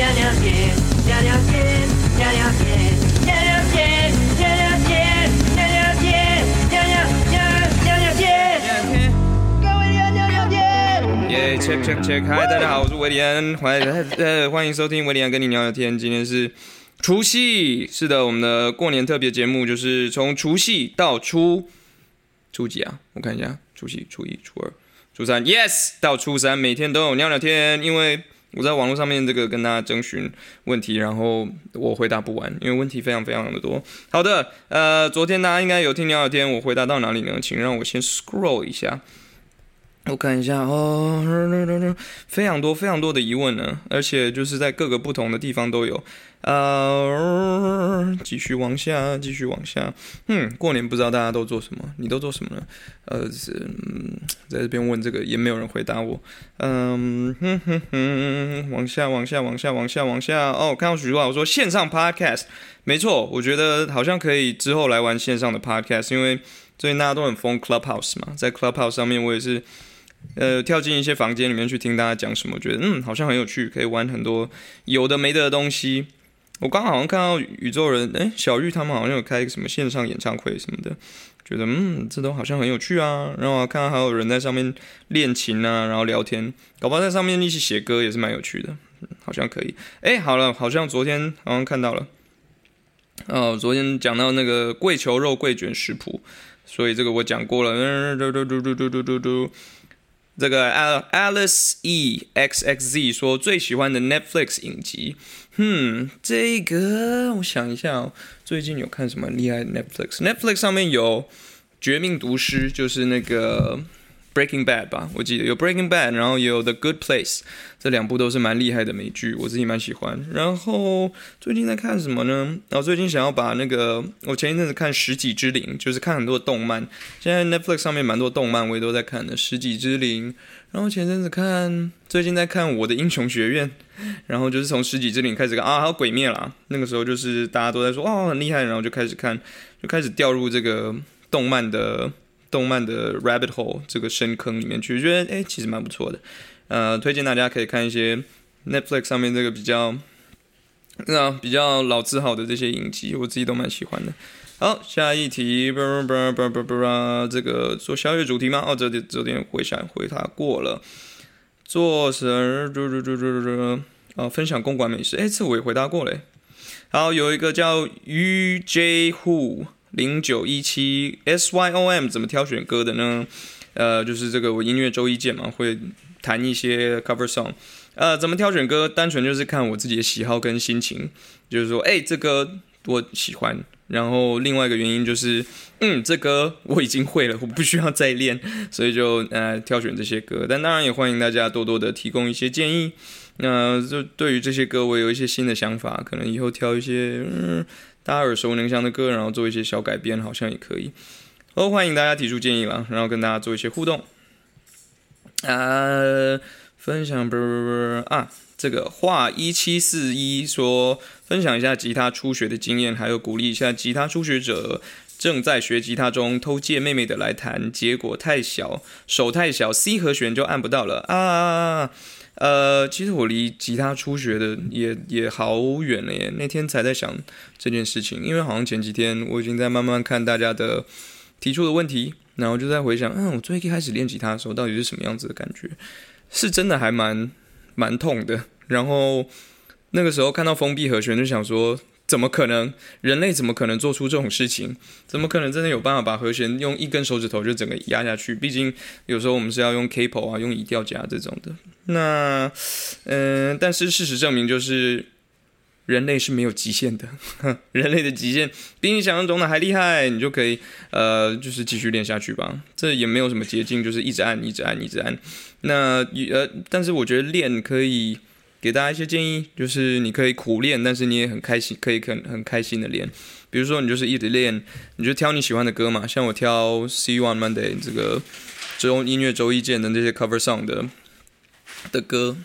娘娘天，娘娘天，娘娘天，娘娘天，娘娘天，娘娘天，娘娘娘娘娘街，各位娘娘娘街。耶，check check check，嗨，大家好，我是维里安，欢呃欢迎收听维里安跟你聊聊天。今天是除夕，是的，我们的过年特别节目就是从除夕到初初几啊？我看一下，除夕、初一、初二、初三，yes，到初三每天都有聊聊天，因为我在网络上面这个跟大家征询问题，然后我回答不完，因为问题非常非常的多。好的，呃，昨天大家应该有听聊聊天，我回答到哪里呢？请让我先 scroll 一下。我看一下哦，非常多非常多的疑问呢，而且就是在各个不同的地方都有。呃，继续往下，继续往下。嗯，过年不知道大家都做什么？你都做什么呢？呃，是、嗯、在这边问这个也没有人回答我。嗯哼哼哼，往下往下往下往下往下。哦，看到许多话，我说线上 podcast，没错，我觉得好像可以之后来玩线上的 podcast，因为最近大家都很疯 Clubhouse 嘛，在 Clubhouse 上面我也是。呃，跳进一些房间里面去听大家讲什么，觉得嗯好像很有趣，可以玩很多有的没的的东西。我刚好像看到宇宙人，哎，小玉他们好像有开一个什么线上演唱会什么的，觉得嗯这都好像很有趣啊。然后看到还有人在上面练琴啊，然后聊天，搞不好在上面一起写歌也是蛮有趣的，好像可以。哎，好了，好像昨天好像看到了，哦，昨天讲到那个桂球肉桂卷食谱，所以这个我讲过了。嗯，嘟嘟嘟嘟嘟嘟嘟嘟。这个 Alice E X X Z 说最喜欢的 Netflix 影集嗯这个我想一下哦，最近有看什么厉害的 Netflix？Netflix 上面有《绝命毒师》，就是那个 Breaking Bad 吧，我记得有 Breaking Bad，然后也有 The Good Place，这两部都是蛮厉害的美剧，我自己蛮喜欢。然后最近在看什么呢？然后最近想要把那个我前一阵子看《十几之灵》，就是看很多动漫，现在 Netflix 上面蛮多动漫我也都在看的，《十几之灵》。然后前阵子看，最近在看《我的英雄学院》，然后就是从《十几之灵》开始看啊，还有《鬼灭》啦。那个时候就是大家都在说哦很厉害，然后就开始看，就开始掉入这个动漫的动漫的 rabbit hole 这个深坑里面去，觉得哎其实蛮不错的。呃，推荐大家可以看一些 Netflix 上面这个比较那比较老字号的这些影集，我自己都蛮喜欢的。好，下一题，这个做宵夜主题吗？哦，这这昨天回想回答过了。做什么？这这这这这啊，分享公馆美食。哎，这我也回答过嘞。好，有一个叫 U J Who 零九一七 S Y O M 怎么挑选歌的呢？呃，就是这个我音乐周一见嘛，会弹一些 cover song。呃，怎么挑选歌？单纯就是看我自己的喜好跟心情，就是说，哎，这歌我喜欢。然后另外一个原因就是，嗯，这歌我已经会了，我不需要再练，所以就呃挑选这些歌。但当然也欢迎大家多多的提供一些建议。那就对于这些歌，我有一些新的想法，可能以后挑一些嗯大家耳熟能详的歌，然后做一些小改编，好像也可以。都欢迎大家提出建议了，然后跟大家做一些互动。啊，分享不不不啊。这个话一七四一说，分享一下吉他初学的经验，还有鼓励一下吉他初学者正在学吉他中偷借妹妹的来弹，结果太小，手太小，C 和弦就按不到了啊！呃，其实我离吉他初学的也也好远了耶。那天才在想这件事情，因为好像前几天我已经在慢慢看大家的提出的问题，然后就在回想，嗯，我最一开始练吉他的时候到底是什么样子的感觉？是真的还蛮。蛮痛的，然后那个时候看到封闭和弦，就想说，怎么可能？人类怎么可能做出这种事情？怎么可能真的有办法把和弦用一根手指头就整个压下去？毕竟有时候我们是要用 capo 啊，用移调夹这种的。那，嗯，但是事实证明，就是人类是没有极限的，人类的极限比你想象中的还厉害。你就可以，呃，就是继续练下去吧。这也没有什么捷径，就是一直按，一直按，一直按。那呃，但是我觉得练可以给大家一些建议，就是你可以苦练，但是你也很开心，可以很很开心的练。比如说，你就是一直练，你就挑你喜欢的歌嘛，像我挑 See You on Monday 这个周音乐周一见的这些 cover song 的的歌。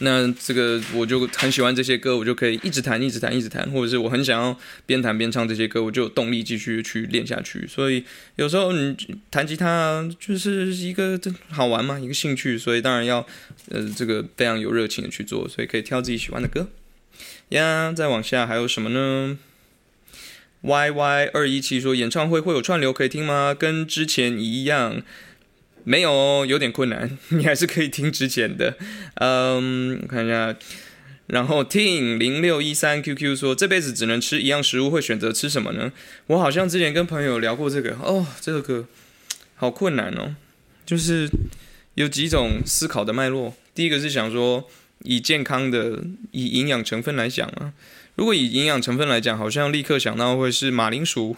那这个我就很喜欢这些歌，我就可以一直弹，一直弹，一直弹，或者是我很想要边弹边唱这些歌，我就有动力继续去练下去。所以有时候你弹吉他就是一个好玩嘛，一个兴趣，所以当然要呃这个非常有热情的去做，所以可以挑自己喜欢的歌。呀，再往下还有什么呢？Y Y 二一七说演唱会会有串流可以听吗？跟之前一样，没有，有点困难。你还是可以听之前的。嗯，看一下。然后 t 零六一三 QQ 说这辈子只能吃一样食物，会选择吃什么呢？我好像之前跟朋友聊过这个哦，这个好困难哦，就是有几种思考的脉络。第一个是想说。以健康的、以营养成分来讲啊，如果以营养成分来讲，好像立刻想到会是马铃薯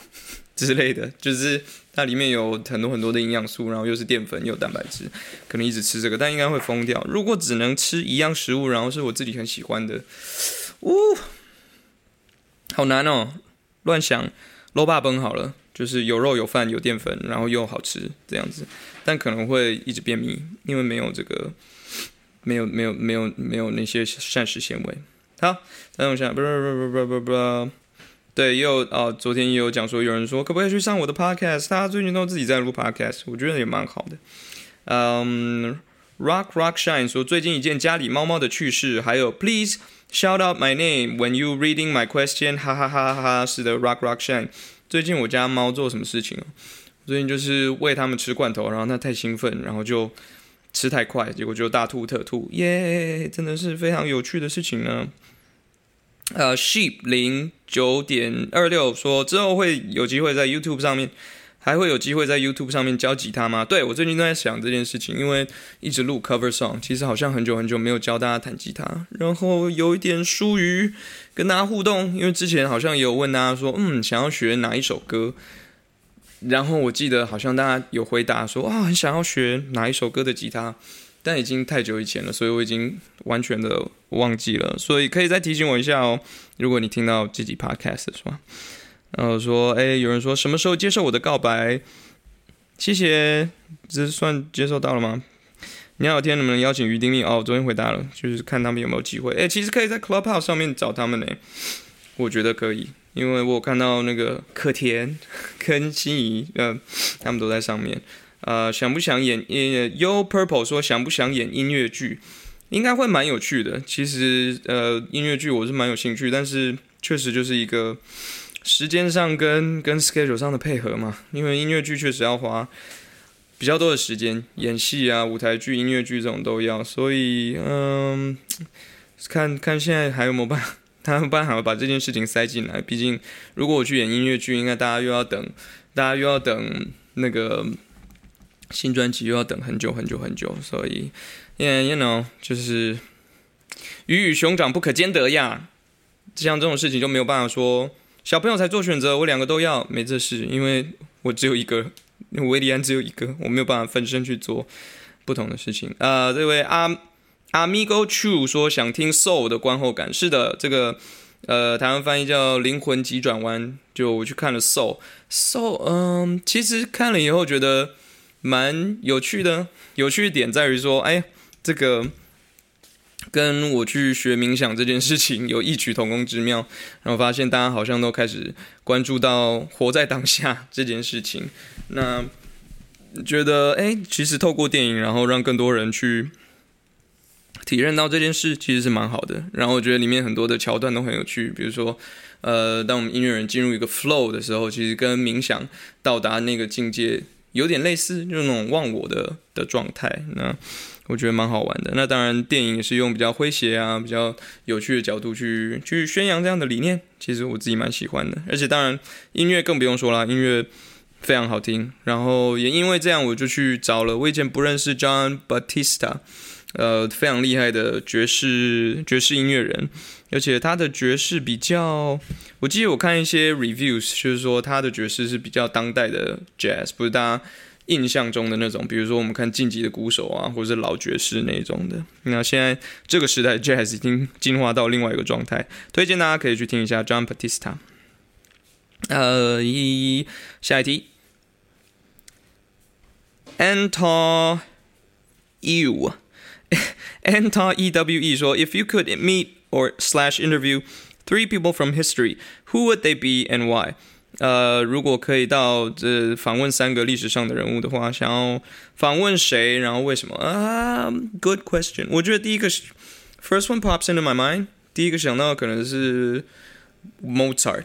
之类的，就是它里面有很多很多的营养素，然后又是淀粉又有蛋白质，可能一直吃这个，但应该会疯掉。如果只能吃一样食物，然后是我自己很喜欢的，呜，好难哦，乱想，肉霸崩好了，就是有肉有饭有淀粉，然后又好吃这样子，但可能会一直便秘，因为没有这个。没有没有没有没有那些膳食纤维。好，再等一下，不不不不不不不，对，也有哦，昨天也有讲说，有人说可不可以去上我的 podcast？他最近都自己在录 podcast，我觉得也蛮好的。嗯，Rock Rock Shine 说最近一件家里猫猫的趣事，还有 Please shout out my name when you reading my question，哈哈哈哈哈。是的，Rock Rock Shine，最近我家猫做什么事情最近就是喂它们吃罐头，然后它太兴奋，然后就。吃太快，结果就大吐特吐，耶！真的是非常有趣的事情呢。呃，sheep 零九点二六说之后会有机会在 YouTube 上面，还会有机会在 YouTube 上面教吉他吗？对我最近都在想这件事情，因为一直录 cover song，其实好像很久很久没有教大家弹吉他，然后有一点疏于跟大家互动，因为之前好像也有问大家说，嗯，想要学哪一首歌。然后我记得好像大家有回答说啊，很想要学哪一首歌的吉他，但已经太久以前了，所以我已经完全的忘记了。所以可以再提醒我一下哦，如果你听到自己 podcast 是吧？然后说，哎，有人说什么时候接受我的告白？谢谢，这算接受到了吗？你好，天能不能邀请于丁力？哦，昨天回答了，就是看他们有没有机会。哎，其实可以在 Clubhouse 上面找他们呢，我觉得可以。因为我看到那个可甜跟心仪，呃，他们都在上面。呃，想不想演？呃，You Purple 说想不想演音乐剧？应该会蛮有趣的。其实，呃，音乐剧我是蛮有兴趣，但是确实就是一个时间上跟跟 schedule 上的配合嘛。因为音乐剧确实要花比较多的时间，演戏啊、舞台剧、音乐剧这种都要，所以，嗯，看看现在还有没有办法。他们办好把这件事情塞进来，毕竟如果我去演音乐剧，应该大家又要等，大家又要等那个新专辑，又要等很久很久很久，所以，yeah you know，就是鱼与熊掌不可兼得呀。像这种事情就没有办法说小朋友才做选择，我两个都要，没这事，因为我只有一个，维利安只有一个，我没有办法分身去做不同的事情。啊，这位阿。阿米 Go True 说想听 Soul 的观后感，是的，这个呃台湾翻译叫灵魂急转弯，就我去看了 Soul，Soul，嗯，其实看了以后觉得蛮有趣的，有趣的点在于说，哎，这个跟我去学冥想这件事情有异曲同工之妙，然后发现大家好像都开始关注到活在当下这件事情，那觉得哎，其实透过电影，然后让更多人去。体验到这件事其实是蛮好的，然后我觉得里面很多的桥段都很有趣，比如说，呃，当我们音乐人进入一个 flow 的时候，其实跟冥想到达那个境界有点类似，就那种忘我的的状态。那我觉得蛮好玩的。那当然，电影也是用比较诙谐啊、比较有趣的角度去去宣扬这样的理念，其实我自己蛮喜欢的。而且当然，音乐更不用说了，音乐非常好听。然后也因为这样，我就去找了我以前不认识 John Batista。呃，非常厉害的爵士爵士音乐人，而且他的爵士比较，我记得我看一些 reviews，就是说他的爵士是比较当代的 jazz，不是大家印象中的那种，比如说我们看晋级的鼓手啊，或者是老爵士那种的。那现在这个时代 jazz 已经进化到另外一个状态，推荐大家可以去听一下 John Batista。呃，一下一题，Anton You。Anton EWE 说：“If you could meet or slash interview three people from history, who would they be and why？” 呃，如果可以到这访问三个历史上的人物的话，想要访问谁，然后为什么？啊、uh,，Good question。我觉得第一个是 first one pops into my mind 第一个想到可能是 Mozart，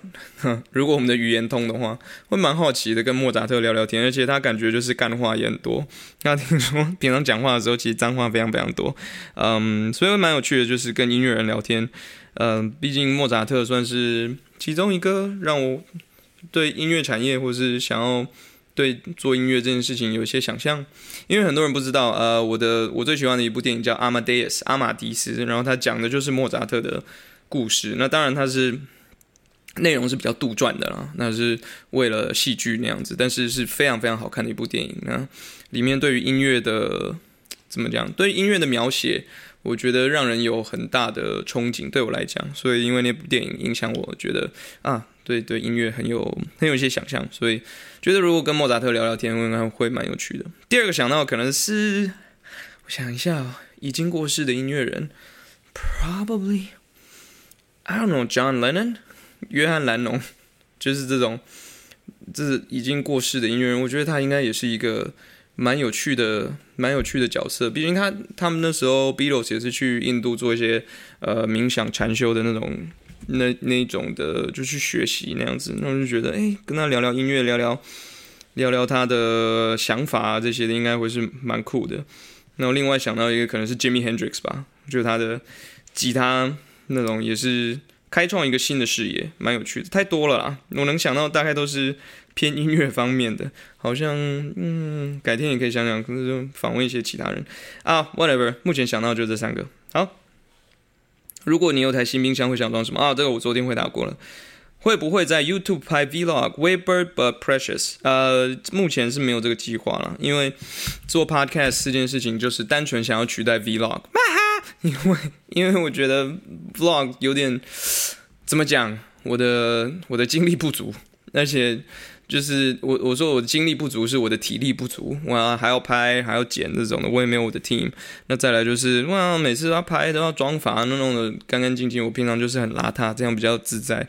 如果我们的语言通的话，会蛮好奇的跟莫扎特聊聊天，而且他感觉就是干话也很多。那听说 平常讲话的时候，其实脏话非常非常多，嗯，所以蛮有趣的，就是跟音乐人聊天。嗯，毕竟莫扎特算是其中一个让我对音乐产业或是想要对做音乐这件事情有一些想象。因为很多人不知道，呃，我的我最喜欢的一部电影叫《阿马迪斯》阿马迪斯，然后他讲的就是莫扎特的故事。那当然他是。内容是比较杜撰的啦，那是为了戏剧那样子，但是是非常非常好看的一部电影。那里面对于音乐的怎么讲？对音乐的描写，我觉得让人有很大的憧憬。对我来讲，所以因为那部电影影响我，觉得啊，对对音乐很有很有一些想象，所以觉得如果跟莫扎特聊聊天，应该会蛮有趣的。第二个想到可能是，我想一下，已经过世的音乐人，probably I don't know John Lennon。约翰·兰农 就是这种，这是已经过世的音乐人。我觉得他应该也是一个蛮有趣的、蛮有趣的角色。毕竟他他们那时候 Beatles 也是去印度做一些呃冥想禅修的那种、那那种的，就去学习那样子。那我就觉得，哎，跟他聊聊音乐，聊聊聊聊他的想法啊这些的，应该会是蛮酷的。然后另外想到一个，可能是 Jimmy Hendrix 吧，就他的吉他那种也是。开创一个新的视野，蛮有趣的，太多了啦！我能想到大概都是偏音乐方面的，好像嗯，改天也可以想想，可能就访问一些其他人啊，whatever。目前想到就这三个。好，如果你有台新冰箱，会想装什么啊？这个我昨天回答过了。会不会在 YouTube 拍 Vlog？Weird but precious。呃，目前是没有这个计划了，因为做 Podcast 这件事情就是单纯想要取代 Vlog。因为，因为我觉得 vlog 有点怎么讲，我的我的精力不足，而且就是我我说我的精力不足是我的体力不足，我还要拍还要剪这种的，我也没有我的 team。那再来就是哇，每次都要拍都要装法，那弄得干干净净。我平常就是很邋遢，这样比较自在。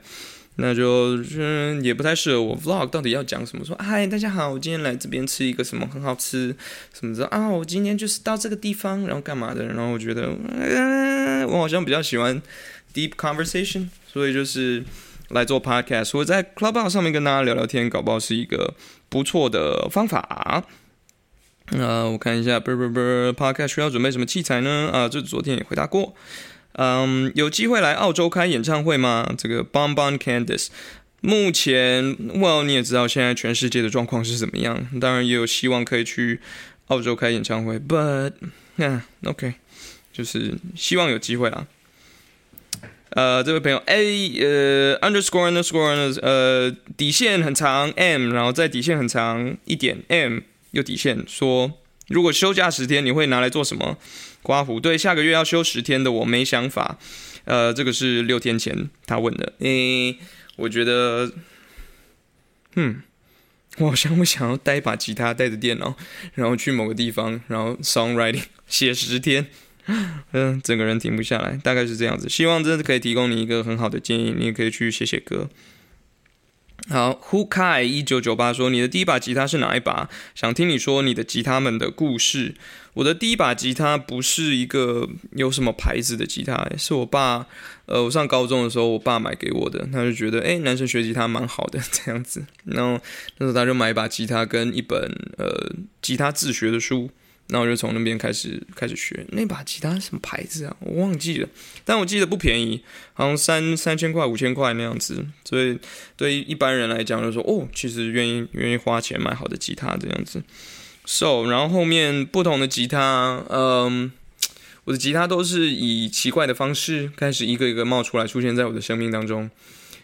那就嗯也不太适合我 vlog 到底要讲什么？说嗨大家好，我今天来这边吃一个什么很好吃什么的啊？我今天就是到这个地方，然后干嘛的？然后我觉得嗯我好像比较喜欢 deep conversation，所以就是来做 podcast。我在 clubhouse 上面跟大家聊聊天，搞不好是一个不错的方法。那我看一下，不不不，podcast 需要准备什么器材呢？啊，这昨天也回答过。嗯，有机会来澳洲开演唱会吗？这个 Bon Bon Candice，目前，Well，你也知道现在全世界的状况是怎么样，当然也有希望可以去澳洲开演唱会，But，嗯，OK，就是希望有机会啦。呃，这位朋友 A，呃，Underscore Underscore，呃，底线很长 M，然后再底线很长一点 M，又底线说，如果休假十天，你会拿来做什么？刮胡对，下个月要休十天的，我没想法。呃，这个是六天前他问的。诶，我觉得，嗯，我好像不想要带一把吉他，带着电脑，然后去某个地方，然后 songwriting 写十天，嗯，整个人停不下来，大概是这样子。希望真的可以提供你一个很好的建议，你也可以去写写歌。好，Who Kai 一九九八说：“你的第一把吉他是哪一把？想听你说你的吉他们的故事。”我的第一把吉他不是一个有什么牌子的吉他，是我爸，呃，我上高中的时候，我爸买给我的。他就觉得，哎，男生学吉他蛮好的 这样子。然后那时候他就买一把吉他跟一本呃吉他自学的书。那我就从那边开始开始学那把吉他什么牌子啊？我忘记了，但我记得不便宜，好像三三千块五千块那样子。所以对于一般人来讲，就说哦，其实愿意愿意花钱买好的吉他这样子。So，然后后面不同的吉他，嗯，我的吉他都是以奇怪的方式开始一个一个冒出来，出现在我的生命当中。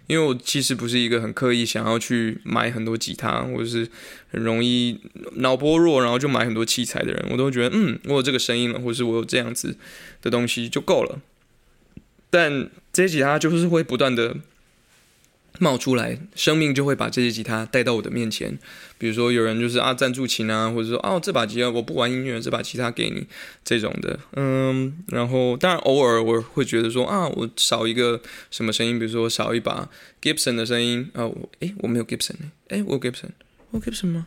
因为我其实不是一个很刻意想要去买很多吉他，或者是很容易脑波弱，然后就买很多器材的人，我都觉得嗯，我有这个声音了，或者是我有这样子的东西就够了。但这些吉他就是会不断的。冒出来，生命就会把这些吉他带到我的面前。比如说，有人就是啊赞助琴啊，或者说哦这把吉他我不玩音乐，这把吉他给你这种的。嗯，然后当然偶尔我会觉得说啊我少一个什么声音，比如说少一把 Gibson 的声音啊。诶，我没有 Gibson 诶，我有 Gibson，我有 Gibson 吗？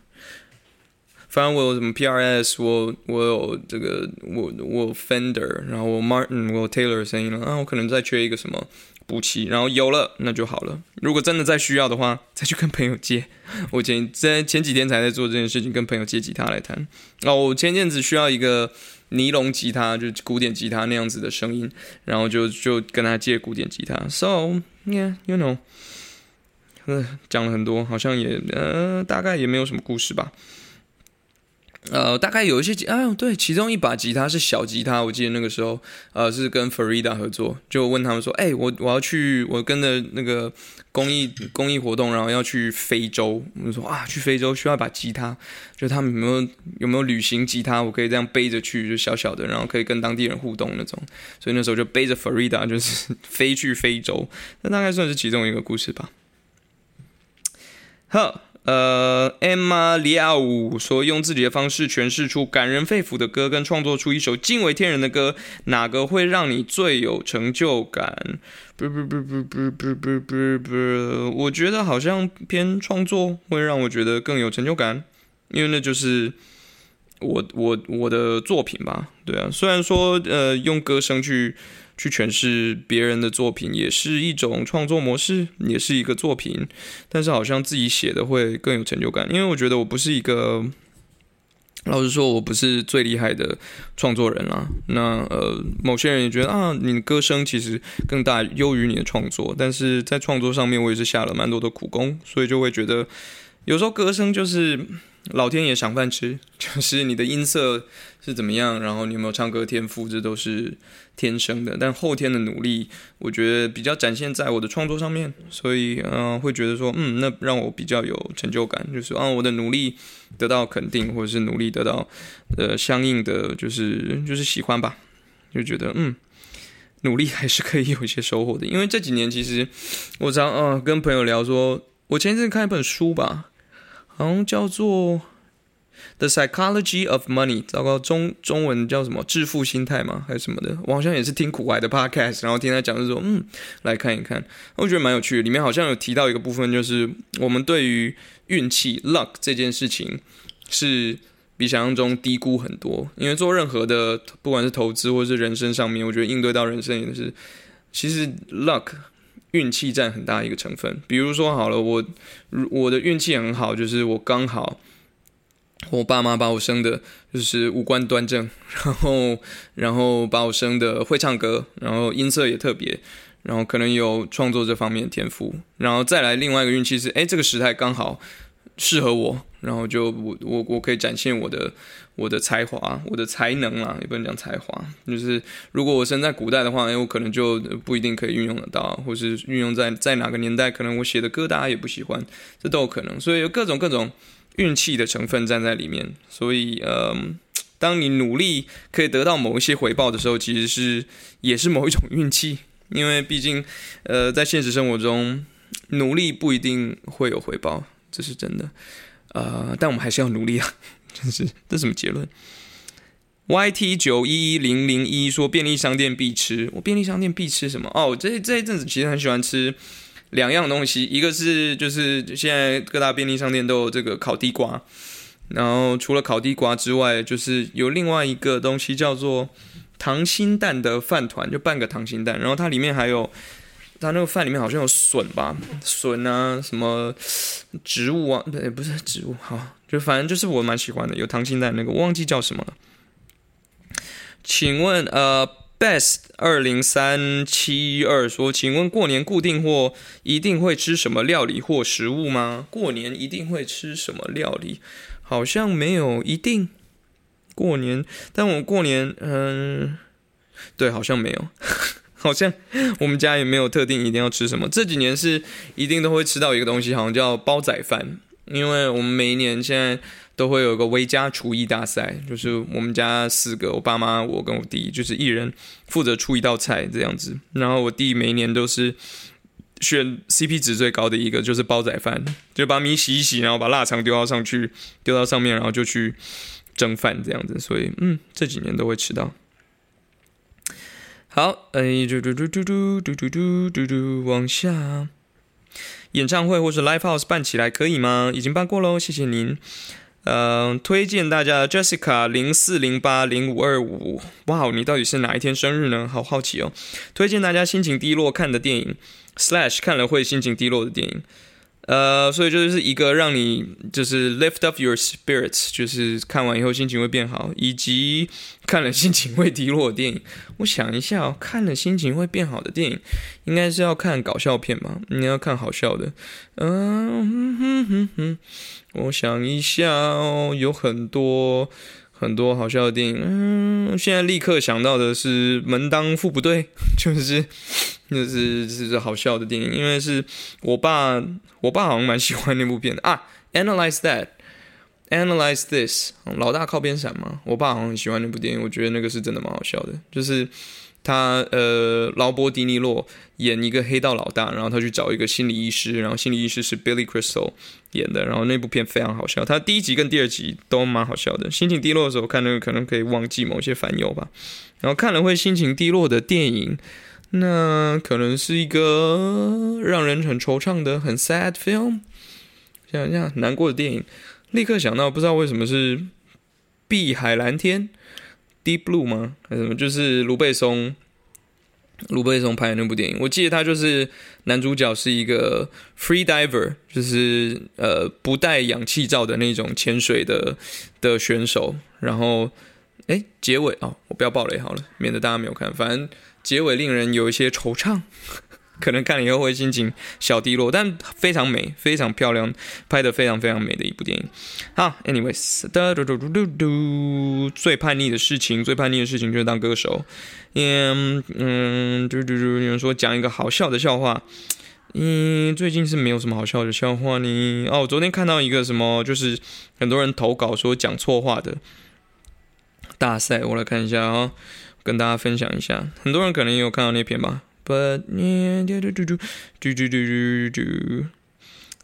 反正我有什么 PRS，我我有这个我我 Fender，然后我 Martin，我有 Taylor 的声音了啊，我可能再缺一个什么补齐，然后有了那就好了。如果真的再需要的话，再去跟朋友借。我前在前几天才在做这件事情，跟朋友借吉他来弹。哦，我前阵子需要一个尼龙吉他，就古典吉他那样子的声音，然后就就跟他借古典吉他。So yeah，you know，呃，讲了很多，好像也呃，大概也没有什么故事吧。呃，大概有一些吉，啊，对，其中一把吉他是小吉他，我记得那个时候，呃，是跟 Farida 合作，就问他们说，哎，我我要去，我跟着那个公益公益活动，然后要去非洲，我们说啊，去非洲需要一把吉他，就他们有没有有没有旅行吉他，我可以这样背着去，就小小的，然后可以跟当地人互动那种，所以那时候就背着 Farida 就是飞去非洲，那大概算是其中一个故事吧。好。呃，Emma Liao 说用自己的方式诠释出感人肺腑的歌，跟创作出一首惊为天人的歌，哪个会让你最有成就感？不不不不不不不不不，我觉得好像偏创作会让我觉得更有成就感，因为那就是我我我的作品吧。对啊，虽然说呃用歌声去。去诠释别人的作品也是一种创作模式，也是一个作品，但是好像自己写的会更有成就感，因为我觉得我不是一个，老实说，我不是最厉害的创作人啦。那呃，某些人也觉得啊，你的歌声其实更大优于你的创作，但是在创作上面我也是下了蛮多的苦功，所以就会觉得有时候歌声就是。老天爷赏饭吃，就是你的音色是怎么样，然后你有没有唱歌天赋，这都是天生的。但后天的努力，我觉得比较展现在我的创作上面，所以嗯，会觉得说，嗯，那让我比较有成就感，就是啊，我的努力得到肯定，或者是努力得到呃相应的，就是就是喜欢吧，就觉得嗯，努力还是可以有一些收获的。因为这几年其实我常啊跟朋友聊说，我前一阵看一本书吧。好像叫做《The Psychology of Money》，糟糕，中中文叫什么？致富心态吗？还是什么的？我好像也是听苦海的 Podcast，然后听他讲，就说嗯，来看一看，我觉得蛮有趣的。里面好像有提到一个部分，就是我们对于运气 （luck） 这件事情是比想象中低估很多。因为做任何的，不管是投资或是人生上面，我觉得应对到人生也是，其实 luck。运气占很大一个成分，比如说好了，我我的运气很好，就是我刚好我爸妈把我生的，就是五官端正，然后然后把我生的会唱歌，然后音色也特别，然后可能有创作这方面的天赋，然后再来另外一个运气是，哎，这个时代刚好适合我，然后就我我我可以展现我的。我的才华，我的才能啊，也不能讲才华，就是如果我生在古代的话，我可能就不一定可以运用得到，或是运用在在哪个年代，可能我写的歌大家也不喜欢，这都有可能，所以有各种各种运气的成分站在里面。所以，呃，当你努力可以得到某一些回报的时候，其实是也是某一种运气，因为毕竟，呃，在现实生活中，努力不一定会有回报，这是真的，呃，但我们还是要努力啊。真是，这什么结论？YT 九一一零零一说便利商店必吃，我便利商店必吃什么？哦，这这一阵子其实很喜欢吃两样东西，一个是就是现在各大便利商店都有这个烤地瓜，然后除了烤地瓜之外，就是有另外一个东西叫做溏心蛋的饭团，就半个溏心蛋，然后它里面还有。它那个饭里面好像有笋吧，笋啊，什么植物啊，不不是植物，好，就反正就是我蛮喜欢的，有溏心蛋那个，我忘记叫什么了。请问，呃，best 二零三七二说，请问过年固定或一定会吃什么料理或食物吗？过年一定会吃什么料理？好像没有一定。过年，但我过年，嗯，对，好像没有。好像我们家也没有特定一定要吃什么。这几年是一定都会吃到一个东西，好像叫煲仔饭。因为我们每一年现在都会有一个微家厨艺大赛，就是我们家四个，我爸妈、我跟我弟，就是一人负责出一道菜这样子。然后我弟每一年都是选 CP 值最高的一个，就是煲仔饭，就把米洗一洗，然后把腊肠丢到上去，丢到上面，然后就去蒸饭这样子。所以，嗯，这几年都会吃到。好，哎，嘟嘟嘟嘟嘟嘟嘟嘟嘟嘟，往下。演唱会或是 live house 办起来可以吗？已经办过喽，谢谢您。嗯，推荐大家 Jessica 零四零八零五二五，哇，你到底是哪一天生日呢？好好奇哦。推荐大家心情低落看的电影，slash 看了会心情低落的电影。呃，所以就是一个让你就是 lift up your spirits，就是看完以后心情会变好，以及看了心情会低落的电影。我想一下哦，看了心情会变好的电影，应该是要看搞笑片吧？你要看好笑的。嗯哼哼哼，我想一下哦，有很多很多好笑的电影。嗯，现在立刻想到的是《门当户不对》，就是就是是好笑的电影，因为是我爸。我爸好像蛮喜欢那部片的啊，Analyze That，Analyze This，老大靠边闪嘛。我爸好像很喜欢那部电影，我觉得那个是真的蛮好笑的。就是他呃，劳勃迪尼洛演一个黑道老大，然后他去找一个心理医师，然后心理医师是 Billy Crystal 演的，然后那部片非常好笑。他第一集跟第二集都蛮好笑的。心情低落的时候看那个，可能可以忘记某些烦忧吧。然后看了会心情低落的电影。那可能是一个让人很惆怅的很 sad film，想想难过的电影，立刻想到不知道为什么是《碧海蓝天》（Deep Blue） 吗？还是什么？就是卢贝松，卢贝松拍的那部电影。我记得他就是男主角是一个 free diver，就是呃不带氧气罩的那种潜水的的选手。然后，哎，结尾哦，我不要暴雷好了，免得大家没有看。反正。结尾令人有一些惆怅，可能看了以后会心情小低落，但非常美，非常漂亮，拍的非常非常美的一部电影。好，anyways，嘟嘟嘟嘟嘟嘟，最叛逆的事情，最叛逆的事情就是当歌手。嗯嗯，嘟嘟嘟，有人说讲一个好笑的笑话。嗯，最近是没有什么好笑的笑话呢。哦，我昨天看到一个什么，就是很多人投稿说讲错话的大赛，我来看一下啊。跟大家分享一下，很多人可能也有看到那篇吧。But 嘟嘟嘟嘟嘟嘟嘟嘟，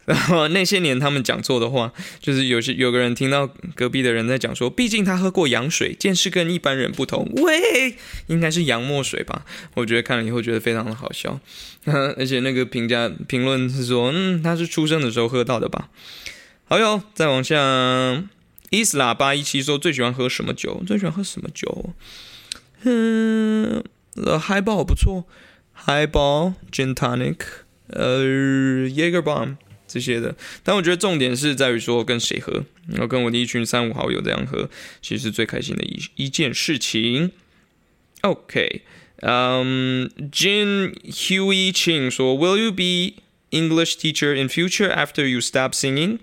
然后那些年他们讲错的话，就是有些有个人听到隔壁的人在讲说，毕竟他喝过洋水，见识跟一般人不同。喂，应该是羊墨水吧？我觉得看了以后觉得非常的好笑，而且那个评价评论是说，嗯，他是出生的时候喝到的吧？好哟，再往下，伊斯喇叭一七说最喜欢喝什么酒？最喜欢喝什么酒？嗯，呃海宝不错，Highball, gin tonic，、呃，Jager Bomb 这些的。但我觉得重点是在于说跟谁喝，然后跟我的一群三五好友这样喝，其实是最开心的一一件事情。OK，嗯，Jin Huey Ching 说，Will you be English teacher in future after you stop singing？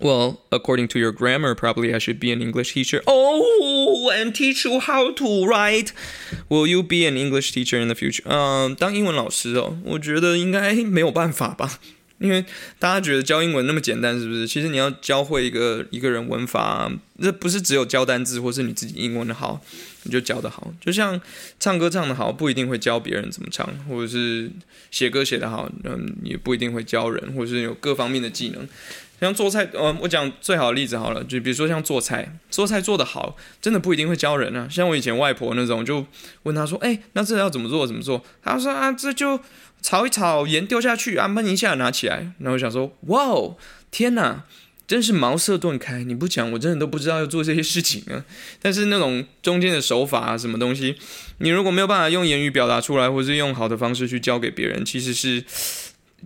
Well, according to your grammar, probably I should be an English teacher. Oh, and teach you how to write. Will you be an English teacher in the future? 嗯，当英文老师哦，我觉得应该没有办法吧。因为大家觉得教英文那么简单，是不是？其实你要教会一个一个人文法，这不是只有教单字，或是你自己英文的好，你就教的好。就像唱歌唱的好，不一定会教别人怎么唱，或者是写歌写的好，嗯，也不一定会教人，或者是有各方面的技能。像做菜，呃，我讲最好的例子好了，就比如说像做菜，做菜做得好，真的不一定会教人啊。像我以前外婆那种，就问他说：“哎，那这要怎么做？怎么做？”他说：“啊，这就炒一炒，盐丢下去，啊，焖一下，拿起来。”然后我想说：“哇哦，天哪，真是茅塞顿开！你不讲，我真的都不知道要做这些事情啊。但是那种中间的手法啊，什么东西，你如果没有办法用言语表达出来，或是用好的方式去教给别人，其实是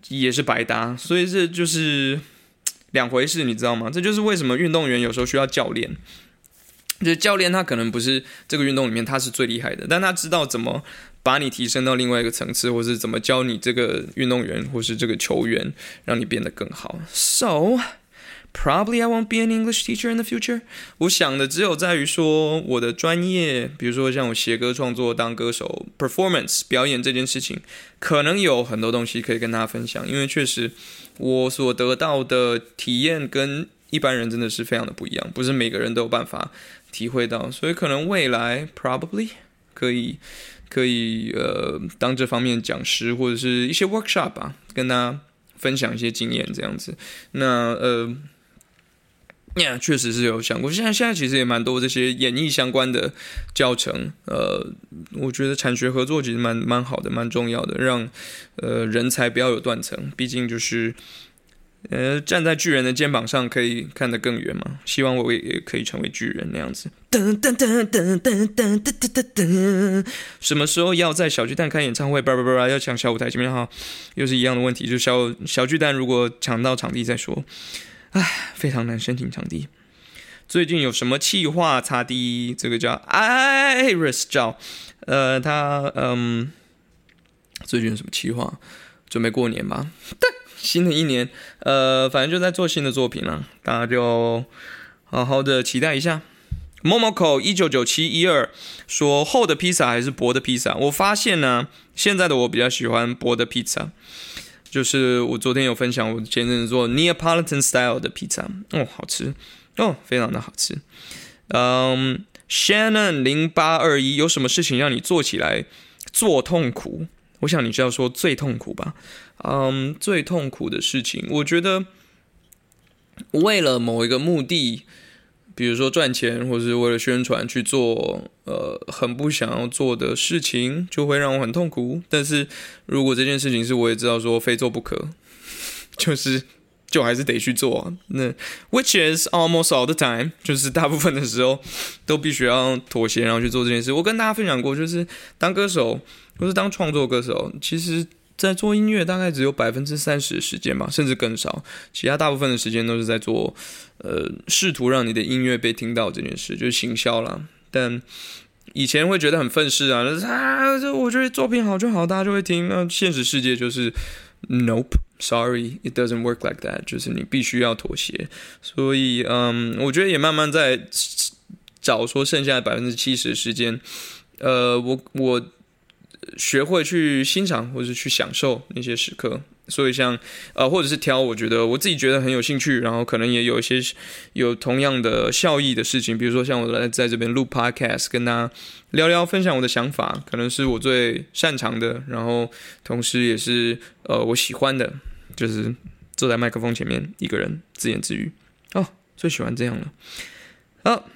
也是白搭。所以这就是。两回事，你知道吗？这就是为什么运动员有时候需要教练。就是教练他可能不是这个运动里面他是最厉害的，但他知道怎么把你提升到另外一个层次，或是怎么教你这个运动员或是这个球员，让你变得更好。So probably I won't be an English teacher in the future。我想的只有在于说我的专业，比如说像我写歌创作、当歌手、performance 表演这件事情，可能有很多东西可以跟大家分享，因为确实。我所得到的体验跟一般人真的是非常的不一样，不是每个人都有办法体会到，所以可能未来 probably 可以可以呃当这方面讲师或者是一些 workshop 吧，跟大家分享一些经验这样子。那呃。呀，确实是有想过。现在现在其实也蛮多这些演艺相关的教程。呃，我觉得产学合作其实蛮蛮好的，蛮重要的，让呃人才不要有断层。毕竟就是呃，站在巨人的肩膀上可以看得更远嘛？希望我也也可以成为巨人那样子。噔噔噔噔噔噔噔噔噔。什么时候要在小巨蛋开演唱会？叭叭叭叭，要抢小舞台前面哈，又是一样的问题，就小小巨蛋如果抢到场地再说。唉，非常难申请场地。最近有什么气话？擦地，这个叫 Iris 叫，呃，他嗯，最近有什么气话？准备过年吧。新的一年，呃，反正就在做新的作品了，大家就好好的期待一下。Momoko 一九九七一二说厚的披萨还是薄的披萨？我发现呢，现在的我比较喜欢薄的披萨。就是我昨天有分享，我前阵子做 Neapolitan style 的披萨，哦，好吃，哦，非常的好吃。嗯，Shannon 零八二一，有什么事情让你做起来做痛苦？我想你是要说最痛苦吧？嗯，最痛苦的事情，我觉得为了某一个目的，比如说赚钱，或者是为了宣传去做，呃，很不想要做的事情，就会让我很痛苦。但是如果这件事情是我也知道说非做不可，就是就还是得去做。那 which is almost all the time，就是大部分的时候都必须要妥协，然后去做这件事。我跟大家分享过，就是当歌手。不是当创作歌手，其实，在做音乐大概只有百分之三十的时间吧，甚至更少。其他大部分的时间都是在做，呃，试图让你的音乐被听到这件事，就是行销了。但以前会觉得很愤世啊，啊，这我觉得作品好就好，大家就会听。那现实世界就是，Nope，Sorry，it doesn't work like that，就是你必须要妥协。所以，嗯，我觉得也慢慢在找说剩下的百分之七十的时间，呃，我我。学会去欣赏或者去享受那些时刻，所以像呃，或者是挑我觉得我自己觉得很有兴趣，然后可能也有一些有同样的效益的事情，比如说像我来在这边录 podcast，跟大家聊聊分享我的想法，可能是我最擅长的，然后同时也是呃我喜欢的，就是坐在麦克风前面一个人自言自语哦，最喜欢这样了，好。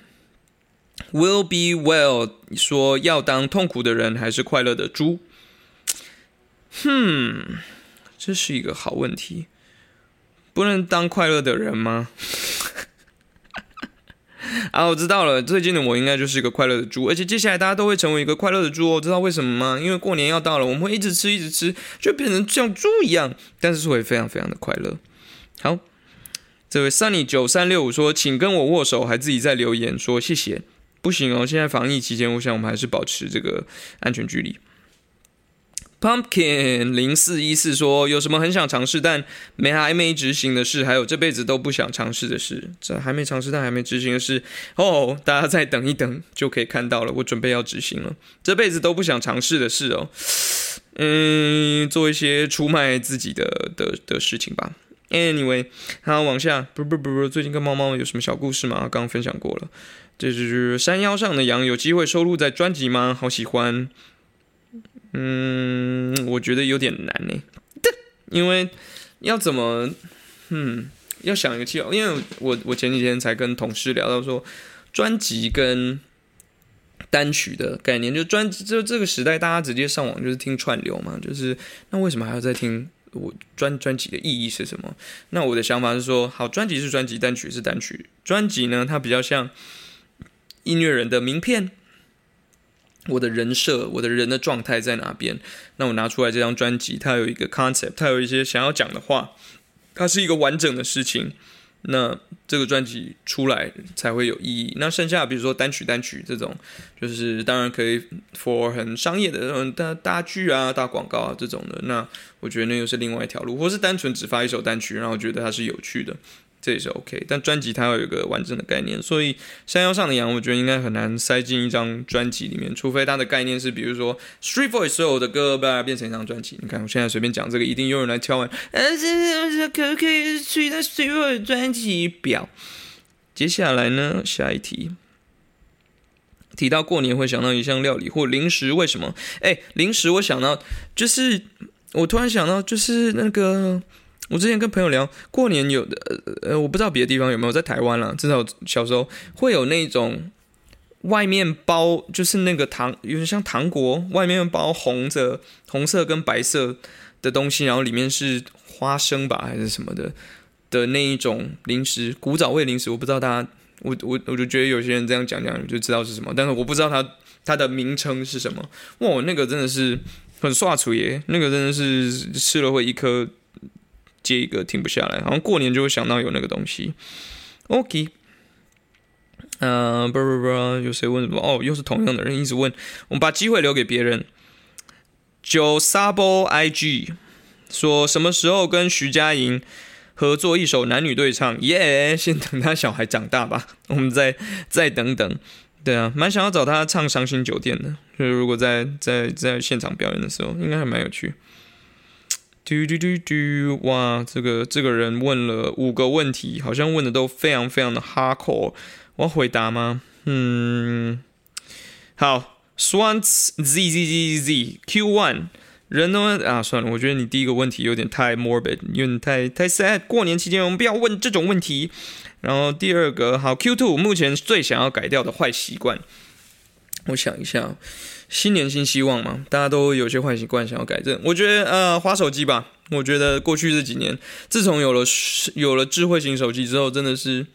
Will be well 说要当痛苦的人还是快乐的猪？哼，这是一个好问题。不能当快乐的人吗？啊，我知道了。最近的我应该就是一个快乐的猪，而且接下来大家都会成为一个快乐的猪哦。知道为什么吗？因为过年要到了，我们会一直吃，一直吃，就变成像猪一样，但是会非常非常的快乐。好，这位 Sunny 九三六五说，请跟我握手，还自己在留言说谢谢。不行哦！现在防疫期间，我想我们还是保持这个安全距离。Pumpkin 零四一四说：“有什么很想尝试但没还没执行的事？还有这辈子都不想尝试的事？这还没尝试但还没执行的事哦，大家再等一等就可以看到了。我准备要执行了，这辈子都不想尝试的事哦。嗯，做一些出卖自己的的的事情吧。Anyway，好，往下，不不不不，最近跟猫猫有什么小故事吗？刚刚分享过了。”这就是山腰上的羊，有机会收录在专辑吗？好喜欢，嗯，我觉得有点难呢，因为要怎么，嗯，要想一个计划，因为我我前几天才跟同事聊到说，专辑跟单曲的概念，就专就这个时代，大家直接上网就是听串流嘛，就是那为什么还要再听我专专辑的意义是什么？那我的想法是说，好，专辑是专辑，单曲是单曲，专辑呢，它比较像。音乐人的名片，我的人设，我的人的状态在哪边？那我拿出来这张专辑，它有一个 concept，它有一些想要讲的话，它是一个完整的事情。那这个专辑出来才会有意义。那剩下比如说单曲单曲这种，就是当然可以 for 很商业的这种大大剧啊、大广告啊这种的。那我觉得那又是另外一条路，或是单纯只发一首单曲，然后觉得它是有趣的。这也是 OK，但专辑它要有一个完整的概念，所以山腰上的羊，我觉得应该很难塞进一张专辑里面，除非它的概念是，比如说 Street Voice 所有的歌把它变成一张专辑。你看，我现在随便讲这个，一定有人来敲完，呃，这可不可以取代 Street Voice 专辑表？接下来呢，下一题，提到过年会想到一项料理或零食，为什么？哎，零食我想到就是我突然想到就是那个。我之前跟朋友聊，过年有的呃，我不知道别的地方有没有，在台湾啦，至少小时候会有那种外面包，就是那个糖，有点像糖果，外面包红的、红色跟白色的东西，然后里面是花生吧还是什么的的那一种零食，古早味零食，我不知道大家，我我我就觉得有些人这样讲讲就知道是什么，但是我不知道它它的名称是什么。哇，那个真的是很刷厨耶，那个真的是吃了会一颗接一个停不下来，好像过年就会想到有那个东西。OK。嗯，不不不，有谁问什么？哦，又是同样的人一直问。我们把机会留给别人。九 Sabo IG 说什么时候跟徐佳莹合作一首男女对唱？耶，先等他小孩长大吧，我们再再等等。对啊，蛮想要找他唱《伤心酒店》的，就是如果在在在现场表演的时候，应该还蛮有趣。嘟嘟嘟嘟，哇，这个这个人问了五个问题，好像问的都非常非常的 hardcore。我要回答吗？嗯，好，Swans Z Z Z Z Q One 人呢？啊，算了，我觉得你第一个问题有点太 morbid，有点太太 sad。过年期间我们不要问这种问题。然后第二个，好 Q Two 目前最想要改掉的坏习惯，我想一下，新年新希望嘛，大家都有些坏习惯想要改正。我觉得呃，花手机吧。我觉得过去这几年，自从有了有了智慧型手机之后，真的是。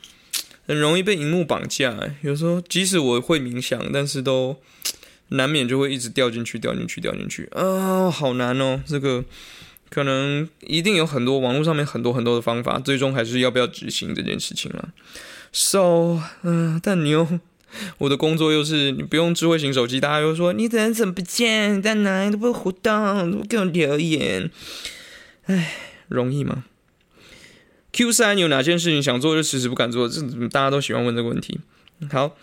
很容易被荧幕绑架，有时候即使我会冥想，但是都难免就会一直掉进去、掉进去、掉进去啊，好难哦！这个可能一定有很多网络上面很多很多的方法，最终还是要不要执行这件事情了。So，嗯，但你又 我的工作又是你不用智慧型手机，大家又说你人怎么不见，在哪里都不互动，都不给我留言，唉，容易吗？Q 三有哪件事情想做就迟迟不敢做？这大家都喜欢问这个问题。好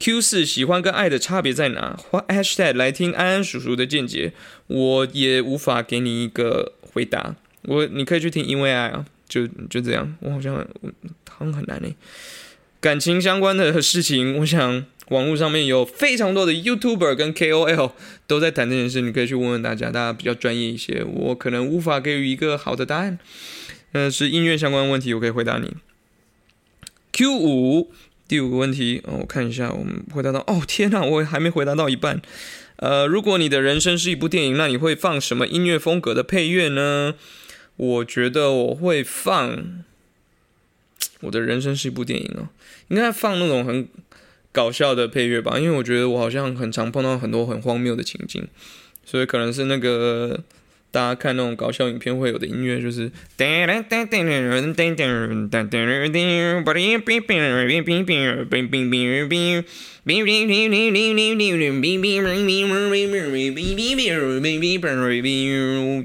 ，Q 四喜欢跟爱的差别在哪？花 Hashtag 来听安安叔叔的见解，我也无法给你一个回答。我你可以去听因为爱啊，就就这样。我好像好像很难诶。感情相关的事情，我想网络上面有非常多的 YouTuber 跟 KOL 都在谈这件事，你可以去问问大家，大家比较专业一些。我可能无法给予一个好的答案。呃，是音乐相关问题，我可以回答你。Q 五第五个问题，我看一下，我们回答到，哦天哪，我还没回答到一半。呃，如果你的人生是一部电影，那你会放什么音乐风格的配乐呢？我觉得我会放，我的人生是一部电影哦，应该放那种很搞笑的配乐吧，因为我觉得我好像很常碰到很多很荒谬的情境，所以可能是那个。大家看那种搞笑影片会有的音乐就是，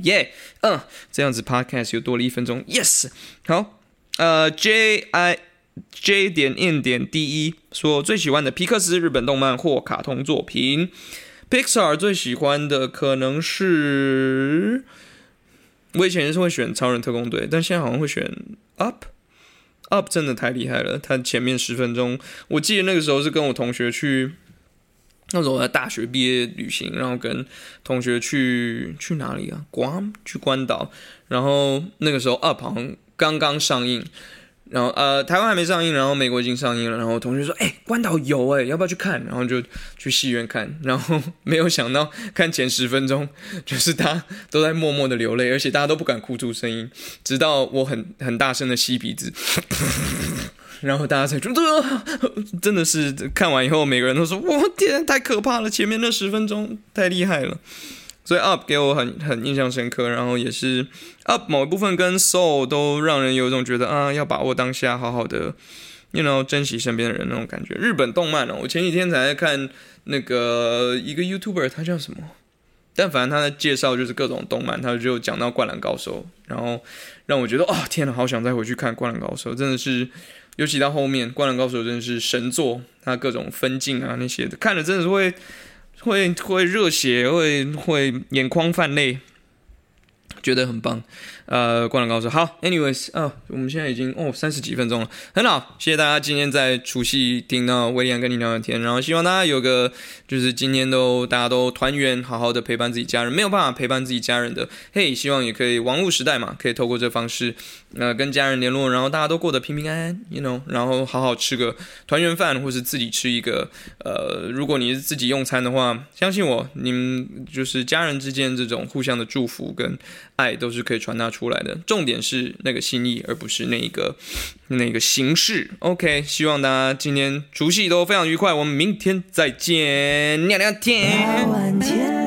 耶，嗯，这样子 podcast 又多了一分钟，yes，好，呃，J I J 点 N 点 D 一说最喜欢的皮克斯日本动漫或卡通作品。Pixar 最喜欢的可能是，我以前是会选超人特工队，但现在好像会选 Up，Up 真的太厉害了。他前面十分钟，我记得那个时候是跟我同学去，那时候我在大学毕业旅行，然后跟同学去去哪里啊？关去关岛，然后那个时候 Up 好像刚刚上映。然后呃，台湾还没上映，然后美国已经上映了。然后同学说：“哎，关岛有哎，要不要去看？”然后就去戏院看。然后没有想到，看前十分钟，就是大家都在默默的流泪，而且大家都不敢哭出声音，直到我很很大声的吸鼻子，然后大家才觉得 真的是看完以后，每个人都说：“我天，太可怕了！前面那十分钟太厉害了。”所以 Up 给我很很印象深刻，然后也是 Up 某一部分跟 Soul 都让人有一种觉得啊，要把握当下，好好的，you know 珍惜身边的人那种感觉。日本动漫哦，我前几天才看那个一个 YouTuber，他叫什么？但反正他的介绍就是各种动漫，他就讲到灌篮高手，然后让我觉得哦，天哪，好想再回去看灌篮高手，真的是，尤其到后面灌篮高手真的是神作，他各种分镜啊那些的，看了真的是会。会会热血，会会眼眶泛泪，觉得很棒。呃，灌篮高手。好，anyways 啊，我们现在已经哦三十几分钟了，很好，谢谢大家今天在除夕听到威廉跟你聊聊天，然后希望大家有个就是今天都大家都团圆，好好的陪伴自己家人，没有办法陪伴自己家人的，嘿，希望也可以网络时代嘛，可以透过这方式呃跟家人联络，然后大家都过得平平安安，you know，然后好好吃个团圆饭，或是自己吃一个呃，如果你是自己用餐的话，相信我，你们就是家人之间这种互相的祝福跟爱都是可以传达出出来的。重点是那个心意，而不是那一个那个形式。OK，希望大家今天除夕都非常愉快。我们明天再见，聊聊。天。